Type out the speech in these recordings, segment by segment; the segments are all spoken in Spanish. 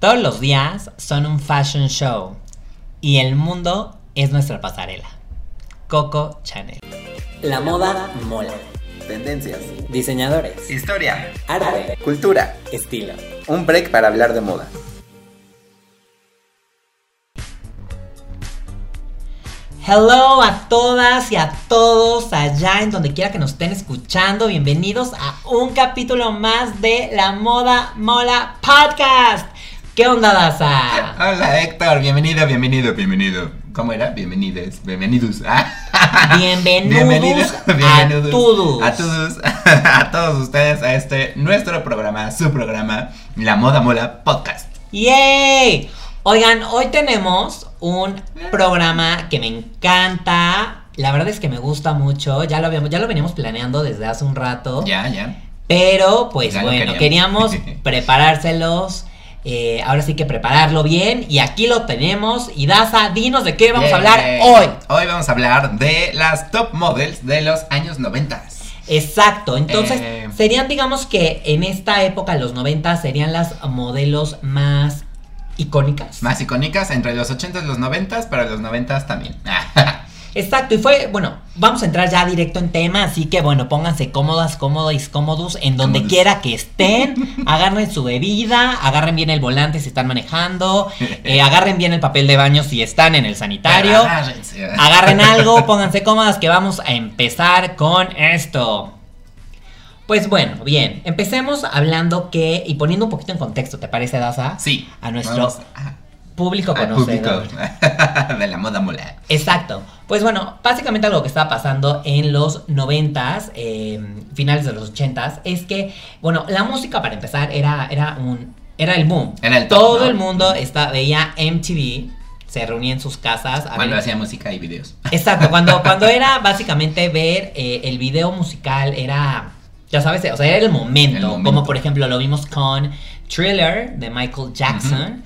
Todos los días son un fashion show y el mundo es nuestra pasarela. Coco Chanel. La moda mola. Tendencias. Diseñadores. Historia. Arte. Cultura. Estilo. Un break para hablar de moda. Hello a todas y a todos allá en donde quiera que nos estén escuchando. Bienvenidos a un capítulo más de La Moda Mola Podcast. ¿Qué onda, Daza? Hola Héctor, bienvenido, bienvenido, bienvenido. ¿Cómo era? Bienvenidos, bienvenidos. Bienvenidos a todos. A todos, a todos ustedes a este nuestro programa, su programa, La Moda Mola Podcast. ¡Yay! Oigan, hoy tenemos un programa que me encanta. La verdad es que me gusta mucho. Ya lo habíamos, ya lo veníamos planeando desde hace un rato. Ya, ya. Pero, pues Ya bueno, queríamos. queríamos preparárselos. Eh, ahora sí que prepararlo bien. Y aquí lo tenemos. Y Daza, dinos de qué vamos a hablar hoy. Hoy vamos a hablar de las top models de los años 90. Exacto. Entonces, Eh. serían, digamos que en esta época, los 90, serían las modelos más icónicas. Más icónicas entre los 80s y los 90s, pero los 90s también. Exacto, y fue, bueno, vamos a entrar ya directo en tema, así que bueno, pónganse cómodas, cómodos, cómodos, en donde Cómodos. quiera que estén, agarren su bebida, agarren bien el volante si están manejando, eh, agarren bien el papel de baño si están en el sanitario, Agárrense. agarren algo, pónganse cómodas que vamos a empezar con esto. Pues bueno, bien, empecemos hablando que, y poniendo un poquito en contexto, ¿te parece, Daza? Sí. A nuestro vamos público al público de la moda mola. Exacto. Pues bueno, básicamente algo que estaba pasando en los noventas, eh, finales de los ochentas, es que, bueno, la música para empezar era, era un, era el boom. Era el top, Todo ¿no? el mundo está, veía MTV, se reunía en sus casas. a Cuando ver- hacía música y videos. Exacto, cuando, cuando era básicamente ver eh, el video musical, era, ya sabes, o sea, era el momento, El momento. como por ejemplo lo vimos con Thriller de Michael Jackson.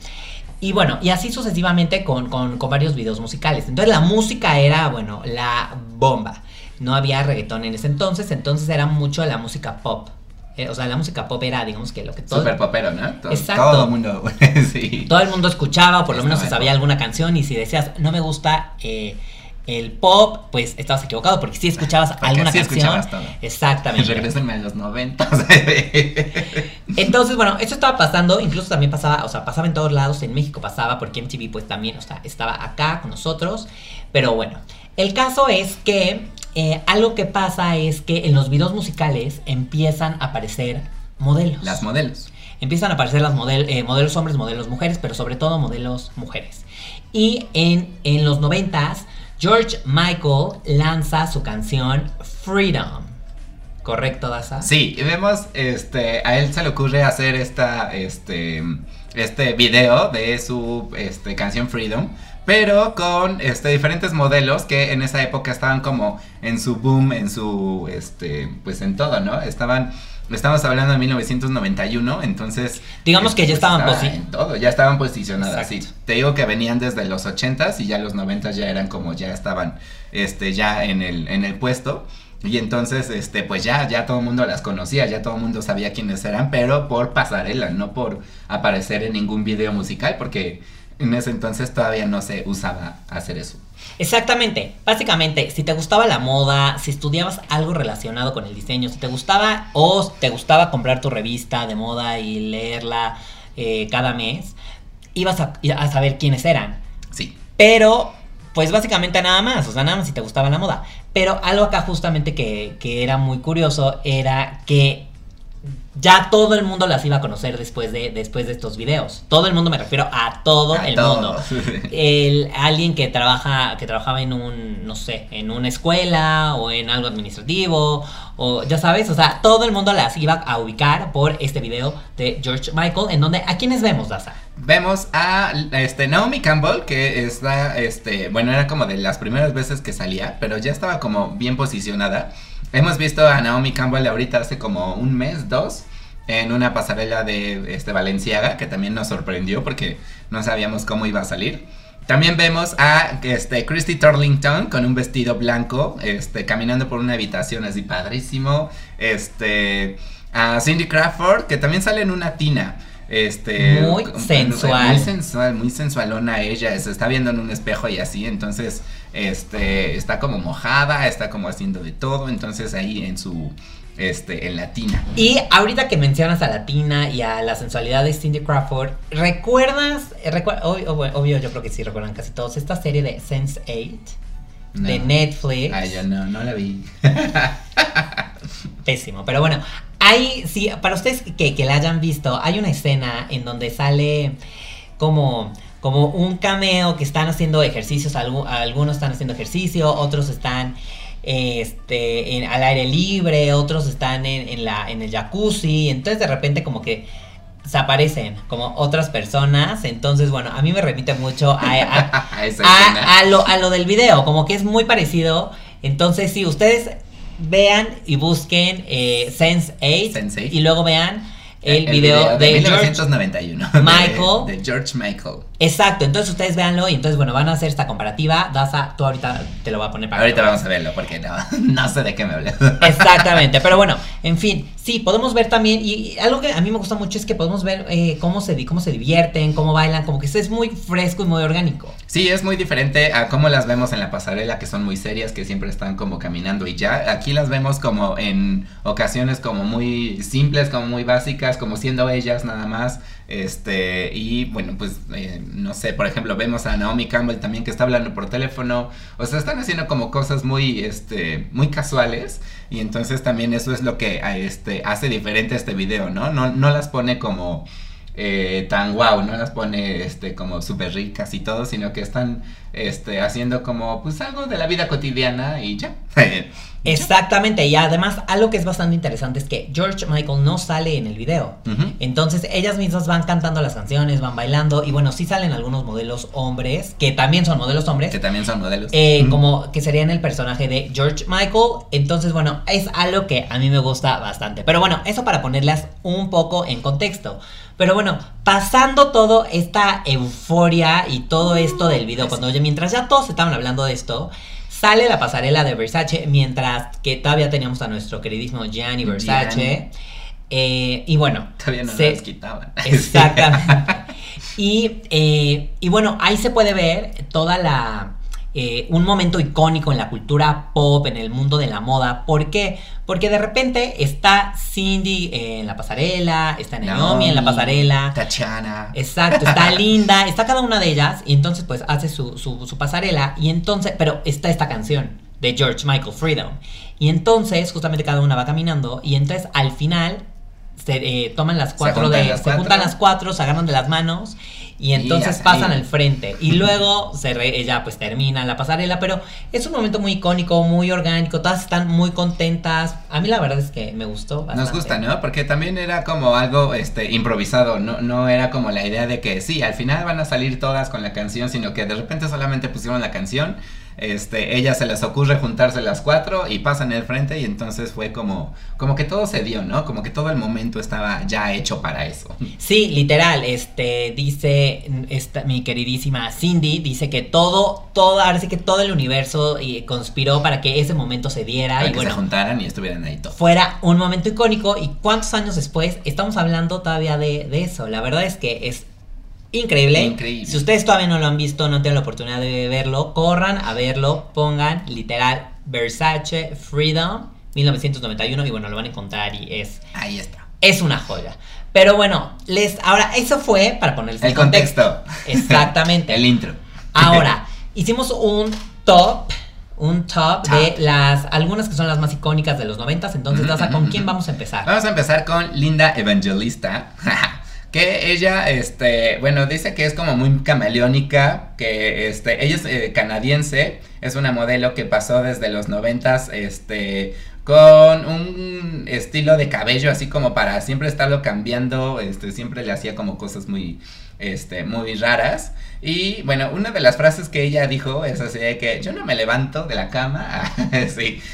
Y bueno, y así sucesivamente con, con, con varios videos musicales. Entonces la música era, bueno, la bomba. No había reggaetón en ese entonces, entonces era mucho la música pop. Eh, o sea, la música pop era, digamos que lo que todo, Super popero, ¿no? To- Exacto. Todo el mundo. sí. todo el mundo escuchaba, o por lo menos se sabía alguna canción. Y si decías, no me gusta eh, el pop, pues estabas equivocado, porque sí escuchabas Porque alguna sí canción. escuchabas todo. Exactamente. Regrésenme a los 90. Entonces, bueno, esto estaba pasando, incluso también pasaba, o sea, pasaba en todos lados, en México pasaba, porque MTV pues también, o sea, estaba acá con nosotros, pero bueno, el caso es que eh, algo que pasa es que en los videos musicales empiezan a aparecer modelos. Las modelos. Empiezan a aparecer las model- eh, modelos hombres, modelos mujeres, pero sobre todo modelos mujeres. Y en, en los noventas, George Michael lanza su canción Freedom. ¿Correcto, Daza? Sí, y vemos, este, a él se le ocurre hacer esta, este, este video de su, este, canción Freedom, pero con, este, diferentes modelos que en esa época estaban como en su boom, en su, este, pues en todo, ¿no? Estaban, estamos hablando de 1991, entonces... Digamos que ya pues, estaban estaba posi- en todo, ya estaban posicionadas, sí. Te digo que venían desde los 80s y ya los 90s ya eran como, ya estaban, este, ya en el, en el puesto. Y entonces, este, pues ya, ya todo el mundo las conocía, ya todo el mundo sabía quiénes eran, pero por pasarela, no por aparecer en ningún video musical, porque en ese entonces todavía no se usaba hacer eso. Exactamente. Básicamente, si te gustaba la moda, si estudiabas algo relacionado con el diseño, si te gustaba o te gustaba comprar tu revista de moda y leerla eh, cada mes, ibas a, a saber quiénes eran. Sí. Pero, pues básicamente nada más, o sea, nada más si te gustaba la moda. Pero algo acá justamente que, que era muy curioso era que ya todo el mundo las iba a conocer después de, después de estos videos. Todo el mundo me refiero a todo A el mundo. El, alguien que trabaja, que trabajaba en un, no sé, en una escuela o en algo administrativo, o ya sabes, o sea, todo el mundo las iba a ubicar por este video de George Michael, en donde, ¿a quiénes vemos, Daza? Vemos a este, Naomi Campbell, que está, este, bueno, era como de las primeras veces que salía, pero ya estaba como bien posicionada. Hemos visto a Naomi Campbell ahorita hace como un mes, dos, en una pasarela de este, Valenciaga, que también nos sorprendió porque no sabíamos cómo iba a salir. También vemos a este, Christy Turlington con un vestido blanco, este, caminando por una habitación así padrísimo. Este, a Cindy Crawford, que también sale en una tina. este muy sensual muy sensual muy sensualona ella se está viendo en un espejo y así entonces este está como mojada está como haciendo de todo entonces ahí en su este, en Latina. Y ahorita que mencionas a Latina y a la sensualidad de Cindy Crawford, ¿recuerdas? obvio, yo creo que sí recuerdan casi todos, esta serie de Sense 8 de Netflix. Ay, yo no, no la vi. Pésimo, pero bueno, hay, sí, para ustedes que, que la hayan visto, hay una escena en donde sale como como un cameo que están haciendo ejercicios, algunos están haciendo ejercicio, otros están este, en, al aire libre, otros están en, la, en el jacuzzi, entonces de repente como que se aparecen como otras personas, entonces bueno, a mí me repite mucho a, a, lo, a lo del video, como que es muy parecido, entonces si ustedes vean y busquen eh, Sense 8 y luego vean el, video, de, 1991 Michael. de, George Michael. Exacto entonces ustedes véanlo y entonces bueno van a hacer esta comparativa. Daza tú ahorita te lo voy a poner para ahorita vamos a verlo porque no, no sé de qué me hablas. Exactamente pero bueno en fin sí podemos ver también y algo que a mí me gusta mucho es que podemos ver eh, cómo se cómo se divierten cómo bailan como que es muy fresco y muy orgánico sí es muy diferente a cómo las vemos en la pasarela que son muy serias que siempre están como caminando y ya aquí las vemos como en ocasiones como muy simples como muy básicas como siendo ellas nada más. Este, y bueno, pues eh, no sé, por ejemplo, vemos a Naomi Campbell también que está hablando por teléfono. O sea, están haciendo como cosas muy, este, muy casuales. Y entonces también eso es lo que este, hace diferente este video, ¿no? No, no las pone como. Eh, tan guau, no las pone este como súper ricas y todo, sino que están este haciendo como pues algo de la vida cotidiana y ya. Exactamente, y además algo que es bastante interesante es que George Michael no sale en el video. Entonces ellas mismas van cantando las canciones, van bailando y bueno, sí salen algunos modelos hombres, que también son modelos hombres. Que también son modelos. Eh, como que serían el personaje de George Michael. Entonces bueno, es algo que a mí me gusta bastante. Pero bueno, eso para ponerlas un poco en contexto. Pero bueno, pasando todo esta euforia y todo esto del video, cuando oye, mientras ya todos estaban hablando de esto, Sale la pasarela de Versace, mientras que todavía teníamos a nuestro queridísimo Gianni Versace. Eh, y bueno. Todavía no se quitaban. Exactamente. y, eh, y bueno, ahí se puede ver toda la eh, un momento icónico en la cultura pop, en el mundo de la moda. ¿Por qué? Porque de repente está Cindy en la pasarela, está Naomi, en la pasarela. Tatiana. Exacto, está Linda, está cada una de ellas y entonces pues hace su, pasarela y entonces, pero está esta canción de George Michael, Freedom. Y entonces justamente cada una va caminando y entonces al final se eh, toman las cuatro de... se juntan las cuatro, se agarran de las manos y entonces pasan al frente. Y luego se ella pues termina la pasarela, pero es un momento muy icónico, muy orgánico, todas están muy contentas. A mí la verdad es que me gustó Nos gusta, ¿no? Porque también era como algo este improvisado, no no era como la idea de que sí, al final van a salir todas con la canción, sino que de repente solamente pusieron la canción este, ella se les ocurre juntarse las cuatro y pasan el frente y entonces fue como, como que todo se dio, ¿no? Como que todo el momento estaba ya hecho para eso. Sí, literal, este, dice esta, mi queridísima Cindy, dice que todo, todo, ahora sí que todo el universo eh, conspiró para que ese momento se diera y que se juntaran y estuvieran ahí todos. Fuera un momento icónico y cuántos años después estamos hablando todavía de, de eso. La verdad es que es Increíble. Si ustedes todavía no lo han visto, no tienen la oportunidad de verlo, corran a verlo, pongan literal Versace Freedom 1991 y bueno, lo van a encontrar y es... Ahí está. Es una joya. Pero bueno, les ahora eso fue para ponerles el contexto. Exactamente. el intro. Ahora, hicimos un top un top, de las algunas que son las más icónicas de los noventas. Entonces, ¿con quién vamos a empezar? Vamos a empezar con Linda Evangelista. Que ella, este, bueno, dice que es como muy camaleónica, que este, ella es eh, canadiense, es una modelo que pasó desde los noventas, este, con un estilo de cabello así como para siempre estarlo cambiando, este, siempre le hacía como cosas muy, este, muy raras. Y bueno, una de las frases que ella dijo es así de que yo no me levanto de la cama,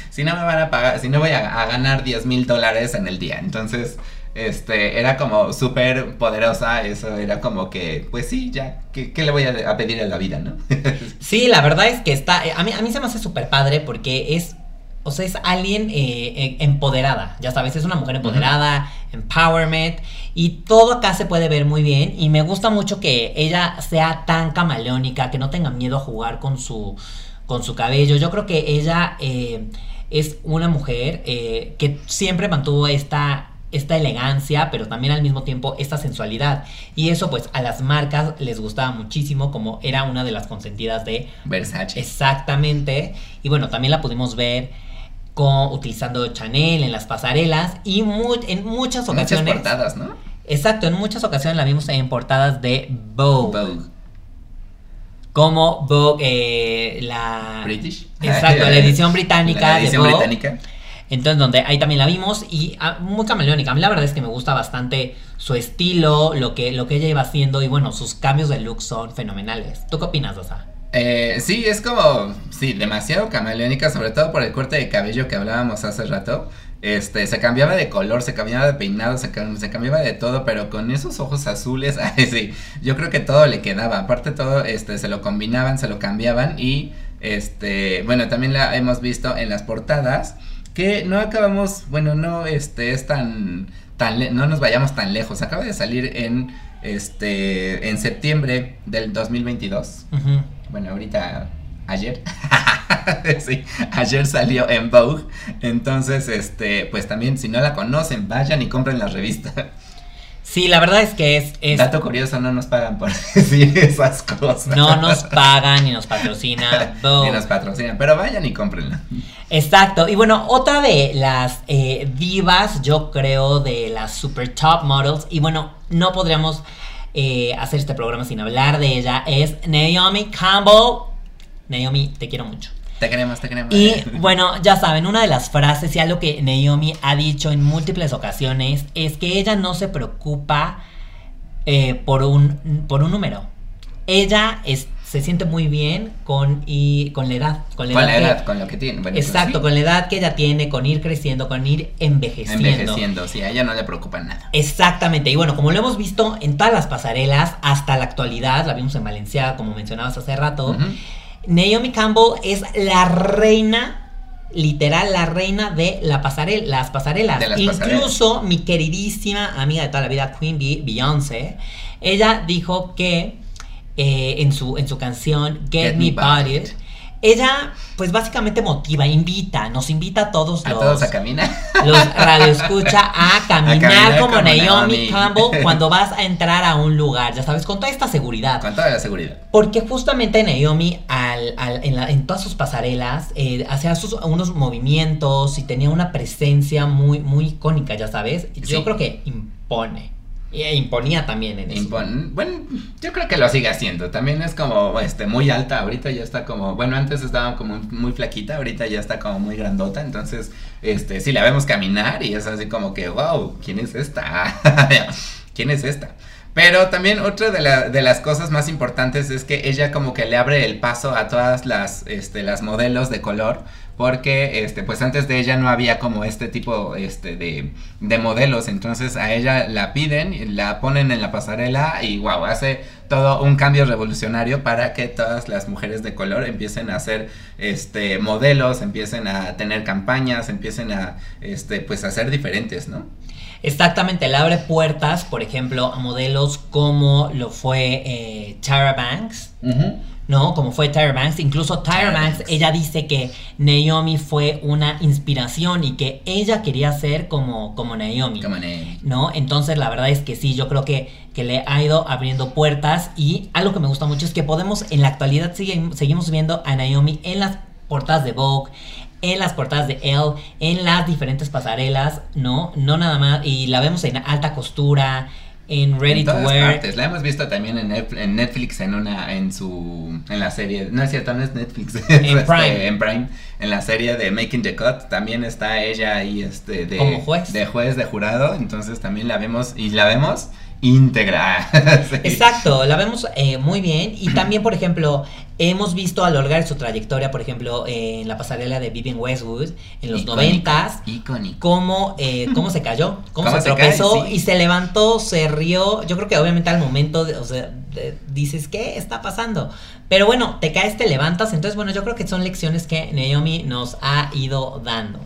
si no me van a pagar, si no voy a, a ganar 10 mil dólares en el día. Entonces, este, era como súper poderosa, eso era como que, pues sí, ya, ¿qué, le voy a, pedir a la vida, no? sí, la verdad es que está, a mí, a mí se me hace súper padre porque es o sea, es alguien eh, eh, empoderada, ya sabes, es una mujer empoderada, empowerment, y todo acá se puede ver muy bien, y me gusta mucho que ella sea tan camaleónica, que no tenga miedo a jugar con su, con su cabello. Yo creo que ella eh, es una mujer que siempre mantuvo esta esta elegancia, pero también al mismo tiempo esta sensualidad. Y eso pues a las marcas les gustaba muchísimo, como era una de las consentidas de Versace. Exactamente. Y bueno, también la pudimos ver con, utilizando Chanel en las pasarelas y en muchas ocasiones... Muchas portadas, ¿no? Exacto, en muchas ocasiones la vimos en portadas de Vogue. Vogue. Como Vogue, eh, la... British. Exacto, la edición británica la edición de Vogue. británica entonces, donde ahí también la vimos y ah, muy camaleónica. A mí la verdad es que me gusta bastante su estilo, lo que, lo que ella iba haciendo y bueno, sus cambios de look son fenomenales. ¿Tú qué opinas, Osa? Eh, sí, es como, sí, demasiado camaleónica, sobre todo por el corte de cabello que hablábamos hace rato. Este, se cambiaba de color, se cambiaba de peinado, se, cambiaba de todo, pero con esos ojos azules, sí, yo creo que todo le quedaba. Aparte todo, este, se lo combinaban, se lo cambiaban y, este, bueno, también la hemos visto en las portadas que no acabamos, bueno, no este es tan tan no nos vayamos tan lejos. Acaba de salir en este en septiembre del 2022. Bueno, ahorita ayer. sí, ayer salió en Vogue. Entonces, este, pues también si no la conocen, vayan y compren la revista. Sí, la verdad es que es, Dato curioso, no nos pagan por decir esas cosas. No nos pagan ni nos patrocinan. ni nos patrocinan, pero vayan y cómprenla. Exacto. Y bueno, otra de las eh, divas, yo creo, de las super top models, y bueno, no podríamos eh, hacer este programa sin hablar de ella, es Naomi Campbell. Naomi, te quiero mucho. Te queremos, te queremos. Y bueno, ya saben, una de las frases y algo que Naomi ha dicho en múltiples ocasiones es que ella no se preocupa eh, por, un, por un número. Ella es, se siente muy bien con, y, con la edad. Con la, edad, con lo que tiene. exacto, con la edad que ella tiene, con ir creciendo, con ir envejeciendo. Envejeciendo, sí, a ella no le preocupa nada. Exactamente, y bueno, como lo hemos visto en todas las pasarelas hasta la actualidad, la vimos en Valencia, como mencionabas hace rato. Naomi Campbell es la reina, literal, la reina de la pasarela, las pasarelas. Incluso mi queridísima amiga de toda la vida, Queen Bee, Beyoncé, ella dijo que eh, en, su, en su canción Get, Me Bodied, ella, pues básicamente motiva, invita, nos invita a todos a todos a caminar. Los radioescucha a caminar, como, Naomi, Campbell cuando vas a entrar a un lugar, ya sabes, con toda esta seguridad. Con toda la seguridad. Porque justamente Naomi, al, en, todas sus pasarelas, eh, hacía sus, unos movimientos y tenía una presencia muy, muy icónica, ya sabes. Yo creo que impone. Y imponía también en eso. bueno, yo creo que lo sigue haciendo. También es como este muy alta. Ahorita ya está como. Bueno, antes estaba como muy flaquita. Ahorita ya está como muy grandota. Entonces, este, sí la vemos caminar y es así como que, wow, ¿quién es esta? ¿Quién es esta? Pero también otra de, las cosas más importantes es que ella como que le abre el paso a todas las, este, las modelos de color porque este pues antes de ella no había como este tipo este de, de modelos. Entonces a ella la piden la ponen en la pasarela y wow hace todo un cambio revolucionario para que todas las mujeres de color empiecen a hacer este modelos empiecen a tener campañas empiecen a este pues a ser diferentes no Exactamente, le abre puertas, por ejemplo, a modelos como lo fue eh, Tara Banks, ¿no? Como fue Tyra Banks. Incluso Tyra Banks, ella dice que Naomi fue una inspiración y que ella quería ser como, como Naomi. Como Naomi. ¿No? Entonces, la verdad es que sí, yo creo que, que le ha ido abriendo puertas. Y algo que me gusta mucho es que podemos, en la actualidad, seguimos viendo a Naomi en las portadas de Vogue, en las portadas de Elle, en las diferentes pasarelas, ¿no? No nada más. Y la vemos en alta costura en Ready to Wear. La hemos visto también en, Netflix en una en su en la serie, no es cierto, no es Netflix, en este, Prime. en Prime, en la serie de Making the Cut también está ella ahí este de Como juez. de juez de jurado, entonces también la vemos y la vemos íntegra. Sí. Exacto, la vemos eh, muy bien. Y también, por ejemplo, hemos visto a lo largo de su trayectoria, por ejemplo, en la pasarela de Vivian Westwood, en los noventas, cómo, eh, cómo se cayó, cómo, ¿Cómo se se cae? tropezó Sí. y se levantó, se rió. Yo creo que obviamente al momento, de- o sea, de- dices, ¿qué está pasando? Pero bueno, te caes, te levantas. Entonces, bueno, yo creo que son lecciones que Naomi nos ha ido dando.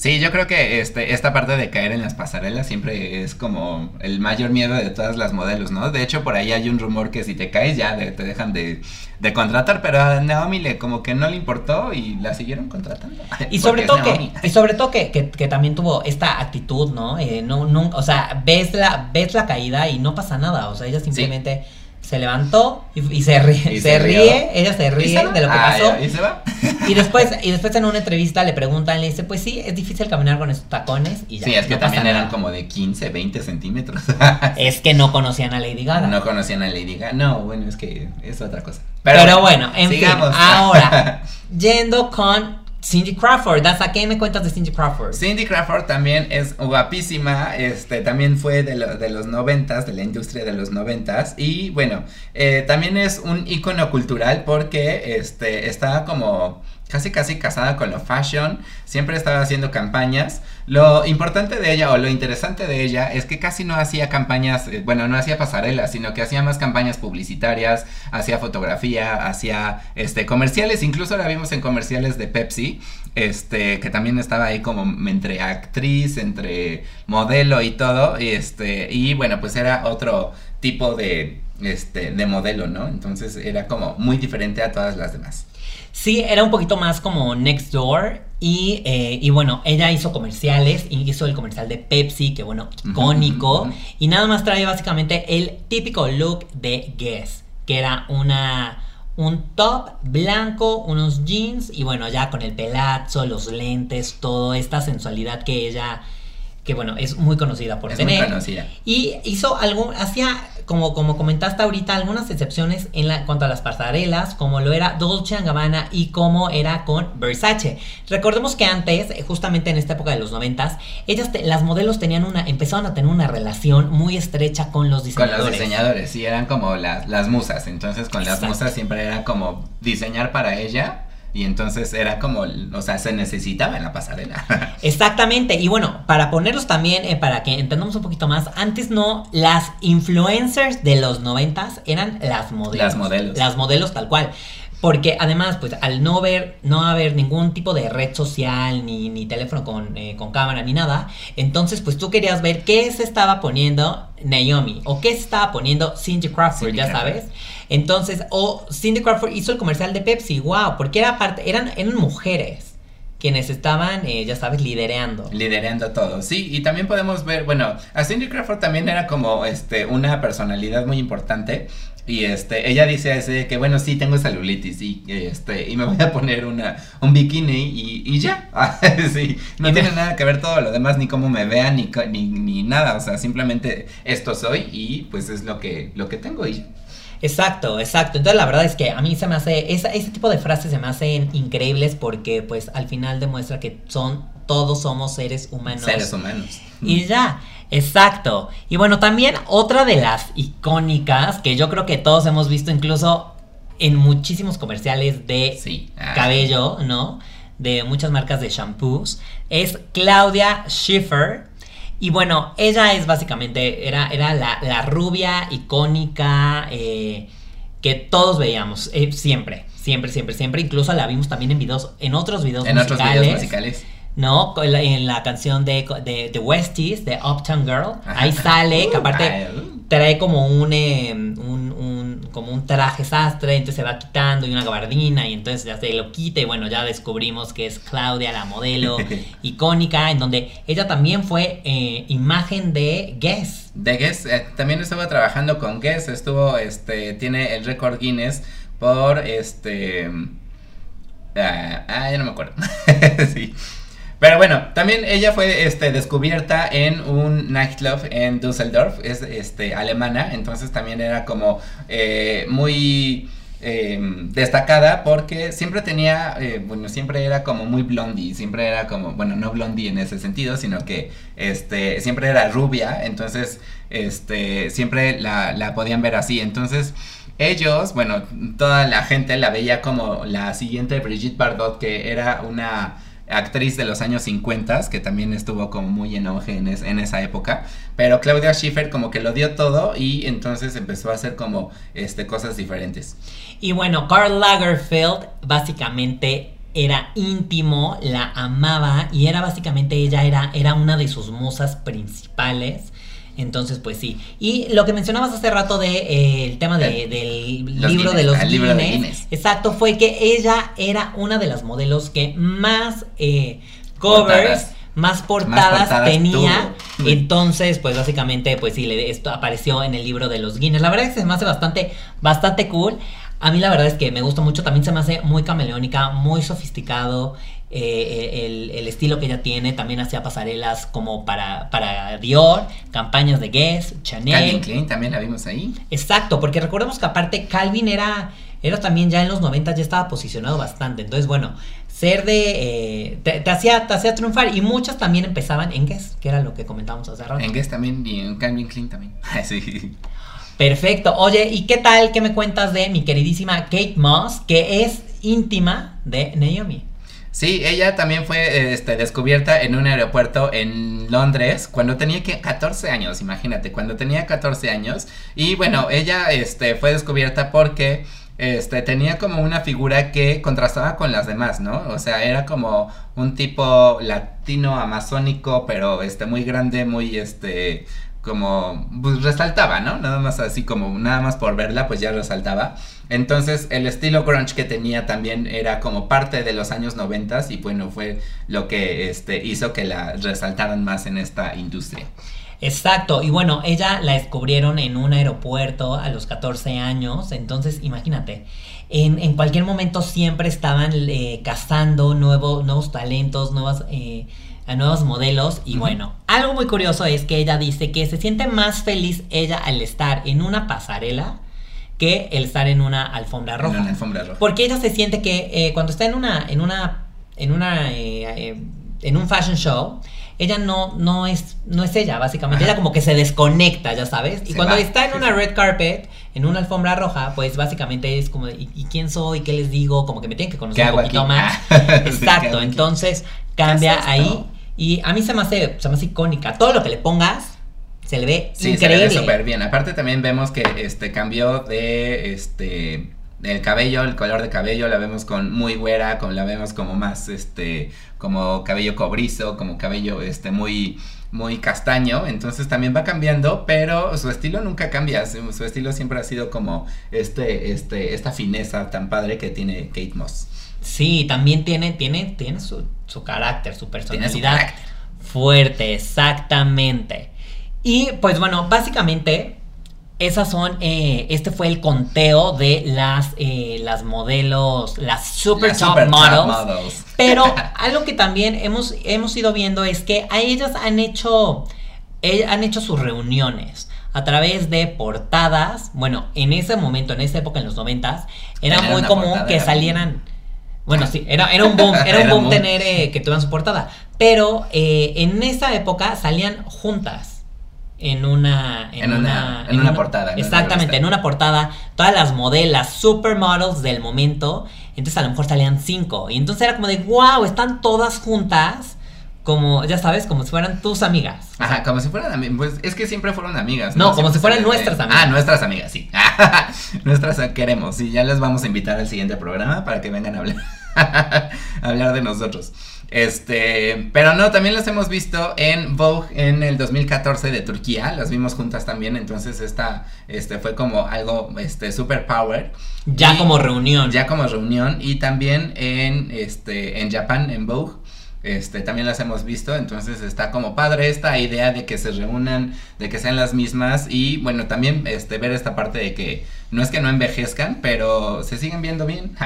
Sí, yo creo que este, esta parte de caer en las pasarelas siempre es como el mayor miedo de todas las modelos, ¿no? De hecho, por ahí hay un rumor que si te caes ya de- te dejan de, de contratar, pero a Naomi le como que no le importó y la siguieron contratando. Y sobre todo que, y sobre todo que, que, que también tuvo esta actitud, ¿no? Eh, no, no, o sea, ves la, ves la caída y no pasa nada. O sea, ella simplemente se levantó y, y se ríe, Y se, ríe, ella se ¿Y ríe se de lo que Ah, pasó. ya, ¿Y se va? Y después, y después en una entrevista le preguntan, le dice, pues sí, es difícil caminar con estos tacones. Y ya, Sí, es que no también eran nada. como de 15, 20 centímetros. Es que no conocían a Lady Gaga. No conocían a Lady Gaga. No, bueno, es que es otra cosa. Pero, bueno, en sigamos. fin, ahora, yendo con Cindy Crawford. ¿Hasta qué me cuentas de Cindy Crawford? Cindy Crawford también es guapísima, este, también fue de, de los noventas, de la industria de los noventas, y bueno, eh, también es un icono cultural porque, este, estaba como casi casi casada con lo fashion, siempre estaba haciendo campañas, lo importante de ella o lo interesante de ella es que casi no hacía campañas, eh, bueno, no hacía pasarelas, sino que hacía más campañas publicitarias, hacía fotografía, hacía, este, comerciales, incluso la vimos en comerciales de Pepsi, este, que también estaba ahí como entre actriz, entre modelo y todo, y este, y bueno, pues era otro tipo de, este, de modelo, ¿no? Entonces era como muy diferente a todas las demás. Sí, era un poquito más como Next Door. Y, eh, y bueno, ella hizo comerciales, hizo el comercial de Pepsi, que bueno, icónico. Y nada más trae básicamente el típico look de Guess, que era una un top blanco, unos jeans y bueno, ya con el pelazo, los lentes, toda esta sensualidad que ella, que bueno, es muy conocida por Es muy tener. conocida. Y hizo algún, hacía, como, como comentaste ahorita, algunas excepciones en la, cuanto a las pasarelas, como lo era Dolce Gabbana y como era con Versace. Recordemos que antes, eh, justamente en esta época de los noventas, ellas, te- las modelos tenían una, empezaron a tener una relación muy estrecha con los Con diseñadores. los diseñadores, sí, eran como las, las musas. Entonces, con las musas siempre era como diseñar para ella. Y entonces era como, o sea, se necesitaba en la pasarela. Exactamente, y bueno, para ponerlos también, eh, para que entendamos un poquito más, antes no, las influencers de los noventas eran las modelos. Las modelos. Las modelos tal cual. Porque además, pues al no ver, no haber ningún tipo de red social, ni, ni teléfono con, eh, con cámara, ni nada, entonces pues tú querías ver qué se estaba poniendo Naomi o qué se estaba poniendo Cindy Crawford, Cindy ya Crawford. sabes. Entonces, o Cindy Crawford hizo el comercial de Pepsi, wow, porque era parte, eran, eran mujeres quienes estaban, eh, ya sabes, lidereando. Liderando todo, sí, y también podemos ver, bueno, a Cindy Crawford también era como, este, una personalidad muy importante, y este, ella dice así que, bueno, sí, tengo celulitis, y este, y me voy a poner una, un bikini, y, y ya, sí, no Y me- tiene nada que ver todo lo demás, ni cómo me vean, ni, ni, ni nada, o sea, simplemente esto soy, y pues es lo que, lo que tengo, y. Exacto, exacto. Entonces la verdad es que a mí se me hace, esa- ese tipo de frases se me hacen increíbles porque pues al final demuestra que son, todos somos seres humanos. seres humanos. Y ya, exacto. Y bueno, también otra de las icónicas que yo creo que todos hemos visto incluso en muchísimos comerciales de Sí. Ah. cabello, ¿no? De muchas marcas de shampoos, es Claudia Schiffer. Y bueno, ella es básicamente, era, era la, la rubia icónica eh, que todos veíamos, eh, siempre, siempre, siempre, siempre. Incluso la vimos también en videos, en otros videos En otros musicales. videos musicales. ¿no? En la canción de, de, de Westies, de Uptown Girl, ahí sale, que Uh, aparte uh. trae como un, eh, un- como un traje sastre, entonces se va quitando y una gabardina y entonces ya se lo quita y bueno, ya descubrimos que es Claudia, la modelo icónica, en donde ella también fue eh, imagen de Guess. De Guess, eh, también estuvo trabajando con Guess, estuvo, este, tiene el récord Guinness por, este, ah, ah, ya no me acuerdo, sí. Pero bueno, también ella fue, este, descubierta en un nightclub en Düsseldorf, es, este, alemana, entonces también era como, eh, muy, em, destacada porque siempre tenía, eh, bueno, siempre era como muy blondie, siempre era como, bueno, no blondie en ese sentido, sino que este, siempre era rubia, entonces este, siempre la, la podían ver así, entonces ellos, bueno, toda la gente la veía como la siguiente Brigitte Bardot, que era una actriz de los años 50, que también estuvo como muy en auge en, esa época, pero Claudia Schiffer como que lo dio todo y entonces empezó a hacer como este, cosas diferentes. Y bueno, Karl Lagerfeld básicamente era íntimo, la amaba y era básicamente ella era, era una de sus musas principales. Entonces, pues sí. Y lo que mencionabas hace rato de eh, el tema de, del libro, de los Guinness, exacto, fue que ella era una de las modelos que más eh, covers, más portadas, tenía. Entonces, pues básicamente, pues sí, esto apareció en el libro de los Guinness. La verdad es que se me hace bastante, bastante cool. A mí la verdad es que me gusta mucho, también se me hace muy cameleónica, muy sofisticado. Eh, el, estilo que ella tiene, también hacía pasarelas como para, para Dior, campañas de Guess, Chanel. Calvin Klein también la vimos ahí. Exacto, porque recordemos que aparte Calvin era, era también ya en los 90 ya estaba posicionado bastante. Entonces, bueno, ser de... Eh, te, hacía, te hacía triunfar y muchas también empezaban en Guess, que era lo que comentábamos hace rato. En Guess también y en Calvin Klein también. sí. Perfecto. Oye, ¿y qué tal? ¿Qué me cuentas de mi queridísima Kate Moss, que es íntima de Naomi? Sí, ella también fue este, descubierta en un aeropuerto en Londres cuando tenía 14 años, imagínate, cuando tenía 14 años. Y bueno, ella este, fue descubierta porque este, tenía como una figura que contrastaba con las demás, ¿no? O sea, era como un tipo latino amazónico, pero este, muy grande, muy este como pues resaltaba, ¿no? Nada más así como nada más por verla pues ya resaltaba. Entonces el estilo grunge que tenía también era como parte de los años 90 y bueno, fue lo que este hizo que la resaltaran más en esta industria. Exacto, y bueno, ella la descubrieron en un aeropuerto a los 14 años, entonces imagínate, en, cualquier momento siempre estaban eh, cazando nuevos talentos, nuevas... Eh, a nuevos modelos. Y bueno, algo muy curioso es que ella dice que se siente más feliz ella al estar en una pasarela que el estar en una alfombra roja. En una alfombra roja. Porque ella se siente que eh, cuando está en una, en una, en una, eh, eh, en un fashion show, ella no, no es, no es ella, básicamente. Ella como que se desconecta, ya sabes. Y cuando está en una red carpet, en una alfombra roja, pues básicamente es como, ¿y, quién soy? ¿Qué les digo? Como que me tienen que conocer un poquito más. Exacto, entonces cambia ahí. Y a mí se me hace, se me hace icónica. Todo lo que le pongas se le ve sí, increíble. se le ve súper bien. Aparte también vemos que este cambió de este el cabello, el color de cabello la vemos con muy güera, con la vemos como más este como cabello cobrizo, como cabello este muy muy castaño, entonces también va cambiando, pero su estilo nunca cambia, su, estilo siempre ha sido como este este esta fineza tan padre que tiene Kate Moss. Sí, también tiene, tiene, tiene su, su carácter, su personalidad fuerte, exactamente. Y pues bueno, básicamente esas son, eh, este fue el conteo de las, eh, las modelos, las super, top, models, Pero algo que también hemos, hemos ido viendo es que a ellas han hecho, eh, han hecho sus reuniones a través de portadas. Bueno, en ese momento, en esa época, en los noventas, era muy común que salieran bueno, sí, era, un boom, era un boom tener eh, que tuvieran su portada. Pero eh, en esa época salían juntas en una en, una, en, una, portada exactamente en una portada todas las modelas supermodels del momento entonces a lo mejor salían cinco y entonces era como de wow están todas juntas como ya sabes como si fueran tus amigas. Ajá como si fueran amigas pues es que siempre fueron amigas no, como si fueran nuestras amigas. Ah nuestras amigas sí. Nuestras queremos y ya les vamos a invitar al siguiente programa para que vengan a hablar hablar de nosotros. Este, pero no, también las hemos visto en Vogue en el 2014 de Turquía, las vimos juntas también, entonces esta, este, fue como algo, este, super power. Ya como reunión. Ya como reunión y también en, este, en Japón, en Vogue. Este, también las hemos visto, entonces está como padre esta idea de que se reúnan, de que sean las mismas y bueno, también este, ver esta parte de que no es que no envejezcan, pero se siguen viendo bien.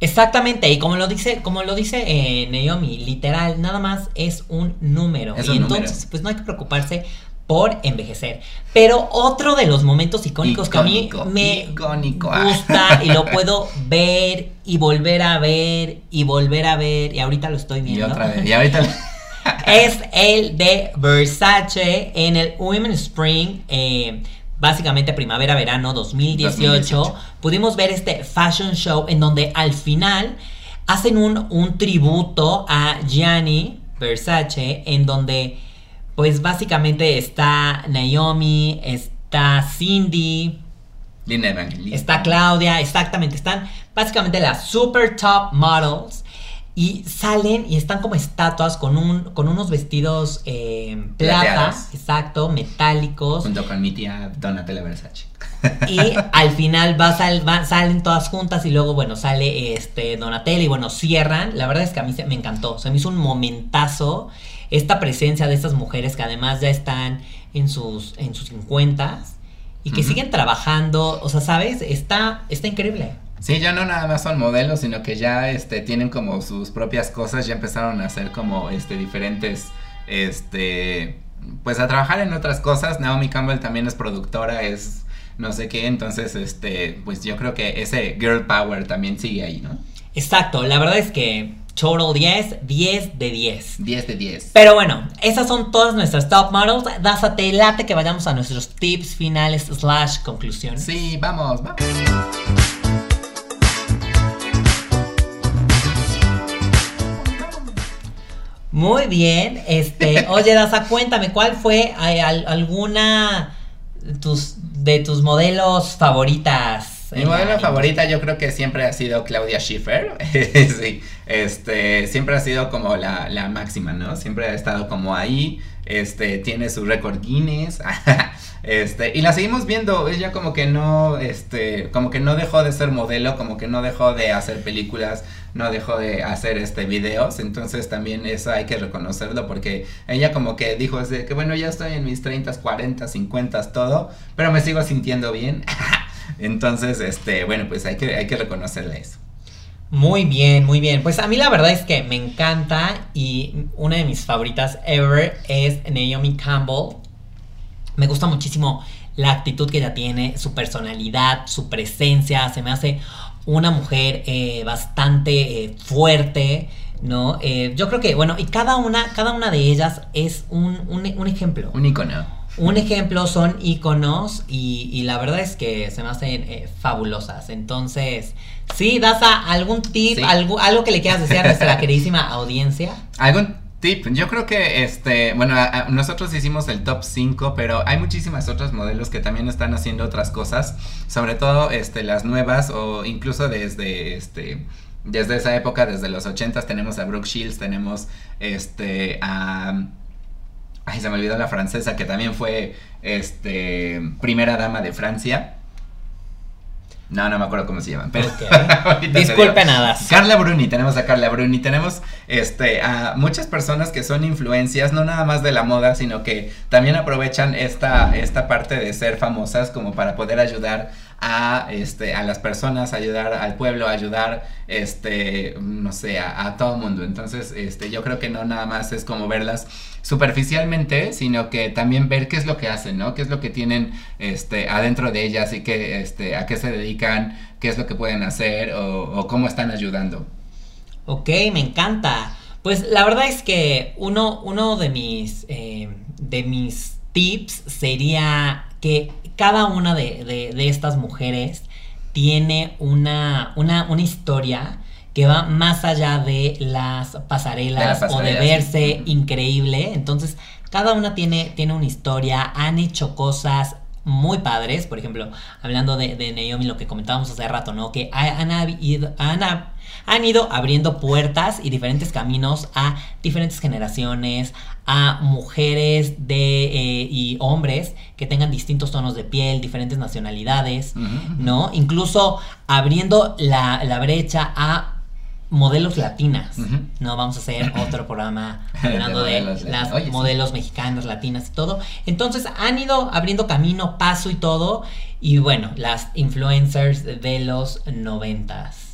Exactamente, y como lo dice, como lo dice eh, Naomi, literal, nada más es un número. y entonces, pues no hay que preocuparse por envejecer. Pero otro de los momentos icónicos que a mí me icónico. gusta y lo puedo ver y volver a ver y volver a ver y ahorita lo estoy Y viendo. otra vez. Y ahorita. es el de Versace en el Women Spring, eh, básicamente primavera-verano 2018. 2018. Pudimos ver este fashion show en donde al final hacen un, un tributo a Gianni Versace, en donde pues básicamente está Naomi, está Cindy, Linda Evangelista. Está Claudia, exactamente. Están básicamente las super top models. Y salen y están como estatuas con, un, con unos vestidos eh, plata, exacto, metálicos. Junto con mi tía Donatella Versace. Y al final va, sal- va- salen todas juntas y luego, bueno, sale este Donatello y bueno, cierran. La verdad es que a mí se, me encantó. Se me hizo un momentazo esta presencia de estas mujeres que además ya están en sus, en sus 50 y que siguen trabajando. O sea, ¿sabes? Está, está increíble. Sí, ya no nada más son modelos, sino que ya este tienen como sus propias cosas, ya empezaron a hacer como este diferentes este pues a trabajar en otras cosas. Naomi Campbell también es productora, es no sé qué, entonces este pues yo creo que ese girl power también sigue ahí, ¿no? Exacto, la verdad es que total 10, 10 de 10. 10 de 10. Pero bueno, esas son todas nuestras top models. Dásate late que vayamos a nuestros tips finales slash conclusiones. Sí, vamos, vamos. Muy bien, este, oye Daza, cuéntame, ¿cuál fue eh, al- alguna tus, de tus modelos favoritas? Mi modelo favorita yo creo que siempre ha sido Claudia Schiffer. sí, este, siempre ha sido como la, la máxima, ¿no? Siempre ha estado como ahí. Este, tiene su récord Guinness. este, y la seguimos viendo. Ella como que no, este, como que no dejó de ser modelo, como que no dejó de hacer películas, no dejó de hacer este videos. Entonces también eso hay que reconocerlo porque ella como que dijo es de que bueno, ya estoy en mis 30, 40, 50, todo, pero me sigo sintiendo bien. Entonces, este, bueno, pues hay que, hay que reconocerle eso. Muy bien, muy bien. Pues a mí la verdad es que me encanta y una de mis favoritas ever es Naomi Campbell. Me gusta muchísimo la actitud que ella tiene, su personalidad, su presencia. Se me hace una mujer eh, bastante eh, fuerte, ¿no? Eh, yo creo que, bueno, y cada una, cada una de ellas es un, un- un ejemplo. Un icono. Un ejemplo son iconos y, y la verdad es que se me hacen eh, fabulosas. Entonces, sí, Daza, ¿algún tip, Sí. algo, algo que le quieras decir a nuestra queridísima audiencia? ¿Algún tip? Yo creo que, este, bueno, a- a- nosotros hicimos el top 5, pero hay muchísimas otras modelos que también están haciendo otras cosas, sobre todo, este, las nuevas o incluso desde, este, desde esa época, desde los 80s, tenemos a Brooke Shields, tenemos, este, a... Ay, se me olvidó la francesa que también fue, este, primera dama de Francia. No, no me acuerdo cómo se llaman, pero... Ok. ahorita te Disculpen digo. a Das. Carla Bruni, tenemos a Carla Bruni, tenemos este a muchas personas que son influencias, no nada más de la moda, sino que también aprovechan esta, esta parte de ser famosas como para poder ayudar a este a las personas, ayudar al pueblo, ayudar este no sé, a, a todo mundo. Entonces, este yo creo que no nada más es como verlas superficialmente, sino que también ver qué es lo que hacen, ¿no? Qué es lo que tienen este adentro de ellas y que este a qué se dedican, qué es lo que pueden hacer o, cómo están ayudando. Ok, me encanta. Pues la verdad es que uno, uno de mis eh, de mis tips sería que cada una de, de- de estas mujeres tiene una, una, una historia que va más allá de las pasarelas, De las o de verse sí. increíble. Entonces, cada una tiene, tiene una historia, han hecho cosas muy padres. Por ejemplo, hablando de, de Naomi, lo que comentábamos hace rato, ¿no? Que ha- han, habido- han, ha- han ido abriendo puertas y diferentes caminos a diferentes generaciones, a mujeres de, eh, y hombres que tengan distintos tonos de piel, diferentes nacionalidades. ¿no? Incluso abriendo la, la brecha a modelos latinas. ¿no? Vamos a hacer otro programa hablando de, modelos las Oye, sí. modelos mexicanas, latinas y todo. Entonces han ido abriendo camino, paso y todo. Y bueno, las influencers de los noventas.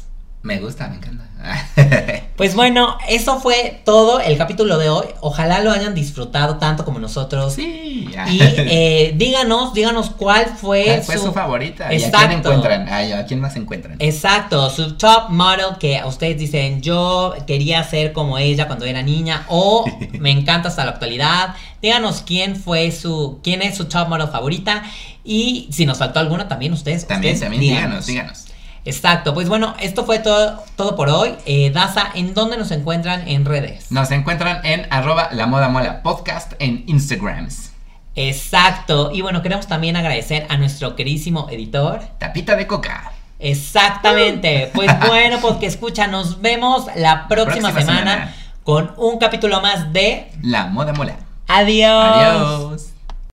Me gusta, me encanta. Pues bueno, eso fue todo el capítulo de hoy. Ojalá lo hayan disfrutado tanto como nosotros. sí. Y eh, díganos, díganos cuál fue, ¿Cuál fue su, favorita? ¿Y a quién encuentran? Ay, ¿A quién más encuentran? Exacto, su top model que a ustedes dicen yo quería ser como ella cuando era niña o me encanta hasta la actualidad. Díganos quién fue su, quién es su top model favorita y si nos faltó alguna también ustedes. También, ustedes también, díganos, díganos. Exacto, pues bueno, esto fue todo, todo por hoy. Eh, Daza, ¿en dónde nos encuentran en redes? Nos encuentran en arroba la moda mola podcast en Instagrams. Exacto, y bueno, queremos también agradecer a nuestro queridísimo editor. Tapita de coca. Exactamente. Pues bueno, pues que escucha, nos vemos la próxima, Próxima semana, semana. con un capítulo más de La moda mola. Adiós. Adiós.